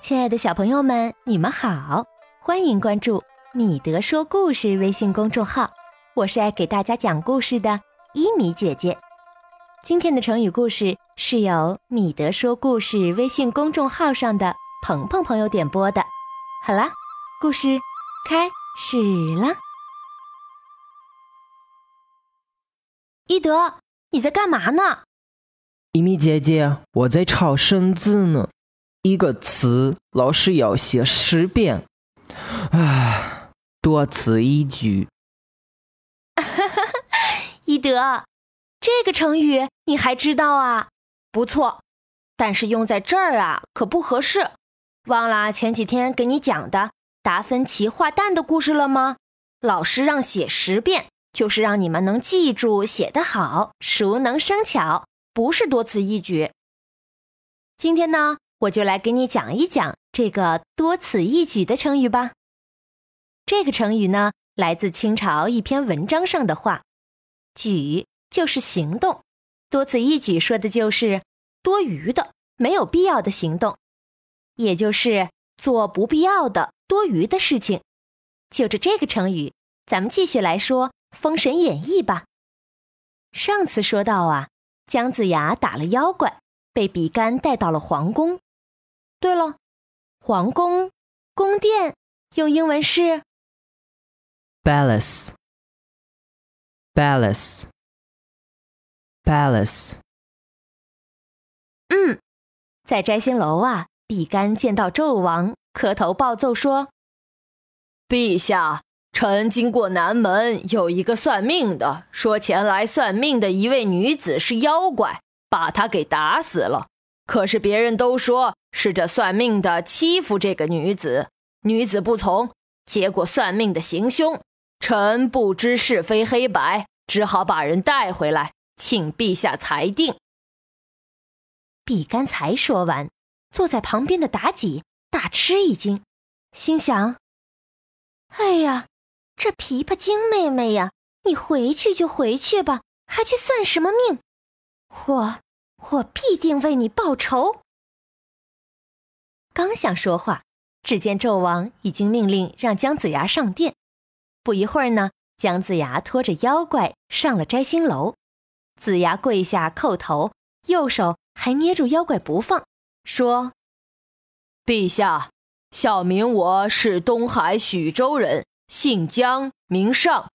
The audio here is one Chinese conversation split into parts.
亲爱的小朋友们，你们好，欢迎关注米德说故事微信公众号，我是爱给大家讲故事的伊米姐姐。今天的成语故事是由米德说故事微信公众号上的鹏鹏朋友点播的。好啦，故事开始啦！伊德，你在干嘛呢？伊米姐姐，我在抄生字呢。一个词老师要写十遍，啊，多此一举。伊德，这个成语你还知道啊？不错，但是用在这儿啊可不合适。忘了前几天给你讲的达芬奇画蛋的故事了吗？老师让写十遍，就是让你们能记住，写得好，熟能生巧，不是多此一举。今天呢？我就来给你讲一讲这个多此一举的成语吧。这个成语呢，来自清朝一篇文章上的话，“举”就是行动，多此一举说的就是多余的、没有必要的行动，也就是做不必要的、多余的事情。就着这个成语，咱们继续来说《封神演义》吧。上次说到啊，姜子牙打了妖怪，被比干带到了皇宫。对了，皇宫、宫殿用英文是 palace，palace，palace。嗯，在摘星楼啊，比干见到纣王，磕头报奏说：“陛下，臣经过南门，有一个算命的说，前来算命的一位女子是妖怪，把她给打死了。可是别人都说。”是这算命的欺负这个女子，女子不从，结果算命的行凶。臣不知是非黑白，只好把人带回来，请陛下裁定。比干才说完，坐在旁边的妲己大吃一惊，心想：“哎呀，这琵琶精妹妹呀，你回去就回去吧，还去算什么命？我，我必定为你报仇。”刚想说话，只见纣王已经命令让姜子牙上殿。不一会儿呢，姜子牙拖着妖怪上了摘星楼。子牙跪下叩头，右手还捏住妖怪不放，说：“陛下，小民我是东海许州人，姓姜，名尚。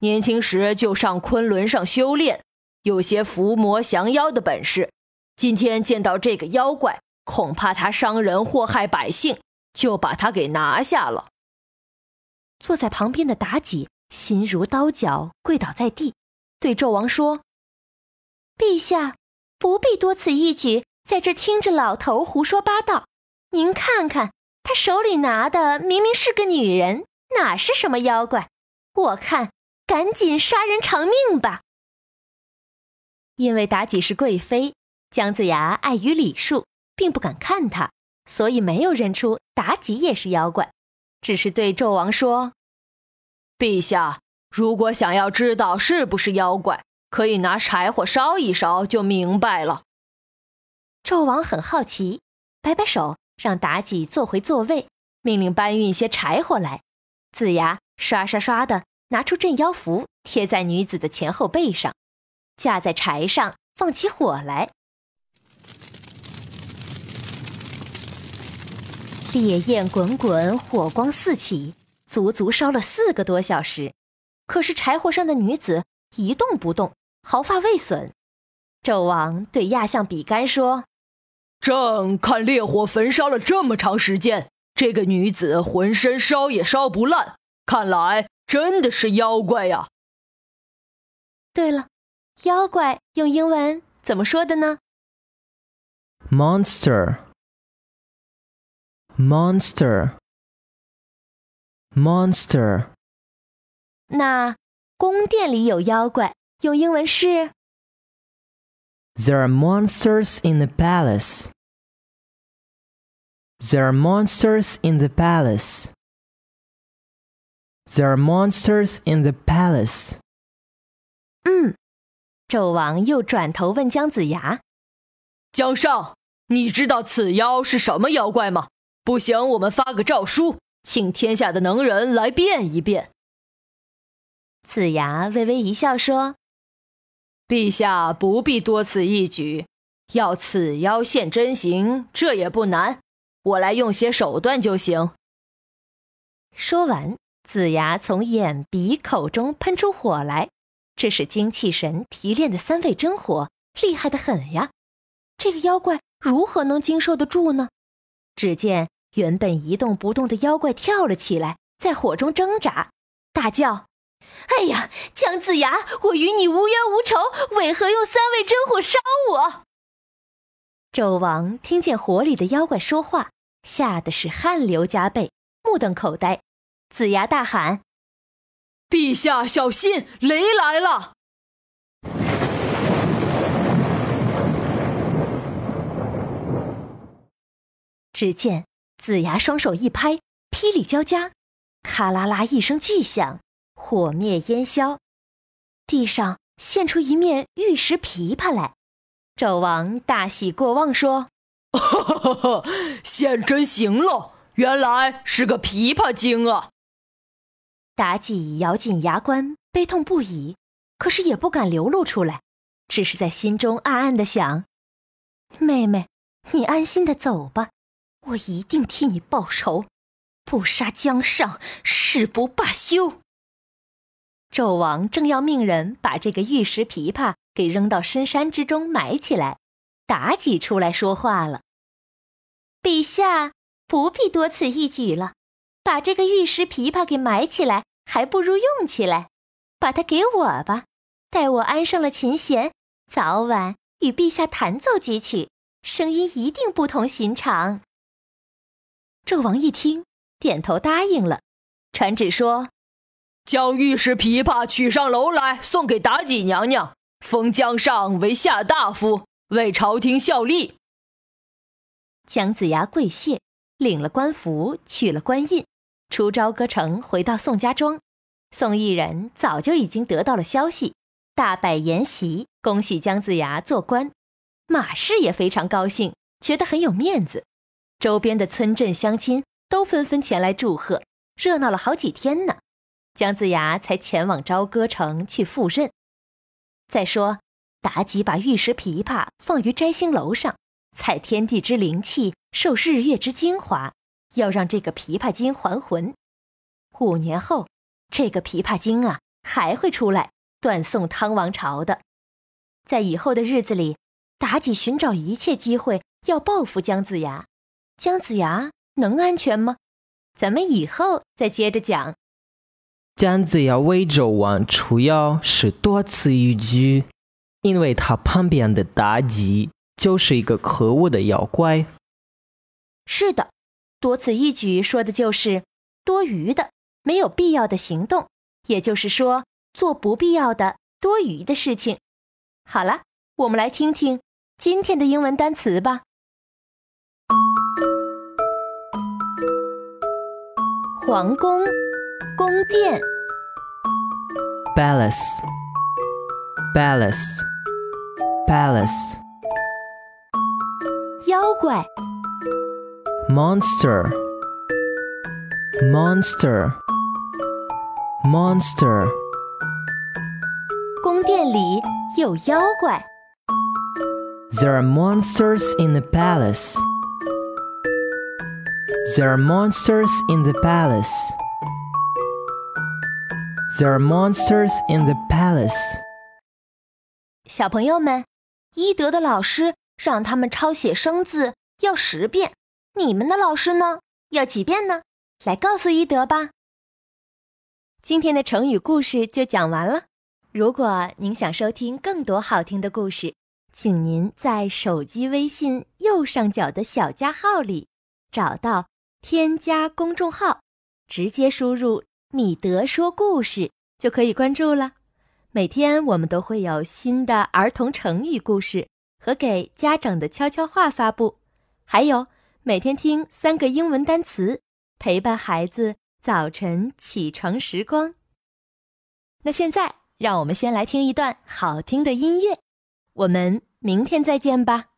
年轻时就上昆仑上修炼，有些伏魔降妖的本事。今天见到这个妖怪。”恐怕他伤人祸害百姓，就把他给拿下了。坐在旁边的妲己心如刀绞，跪倒在地，对纣王说：“陛下不必多此一举，在这听着老头胡说八道。您看看，他手里拿的明明是个女人，哪是什么妖怪？我看赶紧杀人偿命吧。”因为妲己是贵妃，姜子牙碍于礼数。并不敢看他，所以没有认出妲己也是妖怪，只是对纣王说：“陛下，如果想要知道是不是妖怪，可以拿柴火烧一烧就明白了。”纣王很好奇，摆摆手让妲己坐回座位，命令搬运些柴火来。子牙刷刷刷的拿出镇妖符，贴在女子的前后背上，架在柴上，放起火来。烈焰滚滚，火光四起，足足烧了四个多小时。可是柴火上的女子一动不动，毫发未损。纣王对亚相比干说：“朕看烈火焚烧了这么长时间，这个女子浑身烧也烧不烂，看来真的是妖怪呀。”对了，妖怪用英文怎么说的呢？Monster。Monster, monster。那宫殿里有妖怪，用英文是？There are monsters in the palace. There are monsters in the palace. There are monsters in the palace. 嗯，纣王又转头问姜子牙：“姜尚，你知道此妖是什么妖怪吗？” 不行，我们发个诏书，请天下的能人来辩一辩。子牙微微一笑说：“陛下不必多此一举，要此妖现真形，这也不难，我来用些手段就行。”说完，子牙从眼、鼻、口中喷出火来，这是精气神提炼的三味真火，厉害的很呀！这个妖怪如何能经受得住呢？只见原本一动不动的妖怪跳了起来，在火中挣扎，大叫。哎呀，姜子牙，我与你无冤无仇，为何用三味真火烧我？纣王听见火里的妖怪说话，吓得是汗流浃背，目瞪口呆。子牙大喊：“陛下小心，雷来了！”只见子牙双手一拍，霹雳交加，咔啦啦一声巨响。火灭烟消，地上现出一面玉石琵琶来。纣王大喜过望，说：“ 现真行了，原来是个琵琶精啊！”妲己咬紧牙关，悲痛不已，可是也不敢流露出来，只是在心中暗暗的想：“妹妹，你安心的走吧，我一定替你报仇，不杀姜尚，誓不罢休。”纣王正要命人把这个玉石琵琶给扔到深山之中埋起来，妲己出来说话了：“陛下不必多此一举了，把这个玉石琵琶给埋起来，还不如用起来。把它给我吧，待我安上了琴弦，早晚与陛下弹奏几曲，声音一定不同寻常。”纣王一听，点头答应了，传旨说。将玉石琵琶取上楼来，送给妲己娘娘，封姜尚为下大夫，为朝廷效力。姜子牙跪谢，领了官服，取了官印，出朝歌城，回到宋家庄。宋义人早就已经得到了消息，大摆筵席，恭喜姜子牙做官。马氏也非常高兴，觉得很有面子。周边的村镇乡亲都纷纷前来祝贺，热闹了好几天呢。姜子牙才前往朝歌城去赴任。再说，妲己把玉石琵琶放于摘星楼上，采天地之灵气，受日月之精华，要让这个琵琶精还魂。五年后，这个琵琶精啊还会出来断送汤王朝的。在以后的日子里，妲己寻找一切机会要报复姜子牙。姜子牙能安全吗？咱们以后再接着讲。姜子牙为纣王除妖是多此一举，因为他旁边的妲己就是一个可恶的妖怪。是的，多此一举说的就是多余的、没有必要的行动，也就是说做不必要的、多余的事情。好了，我们来听听今天的英文单词吧。皇宫。宫殿，palace palace palace，妖怪，monster monster monster，宫殿里有妖怪，there are monsters in the palace There are monsters in the palace。There are monsters in the palace。小朋友们，伊德的老师让他们抄写生字要十遍，你们的老师呢？要几遍呢？来告诉伊德吧。今天的成语故事就讲完了。如果您想收听更多好听的故事，请您在手机微信右上角的小加号里找到添加公众号，直接输入。米德说故事就可以关注了，每天我们都会有新的儿童成语故事和给家长的悄悄话发布，还有每天听三个英文单词，陪伴孩子早晨起床时光。那现在让我们先来听一段好听的音乐，我们明天再见吧。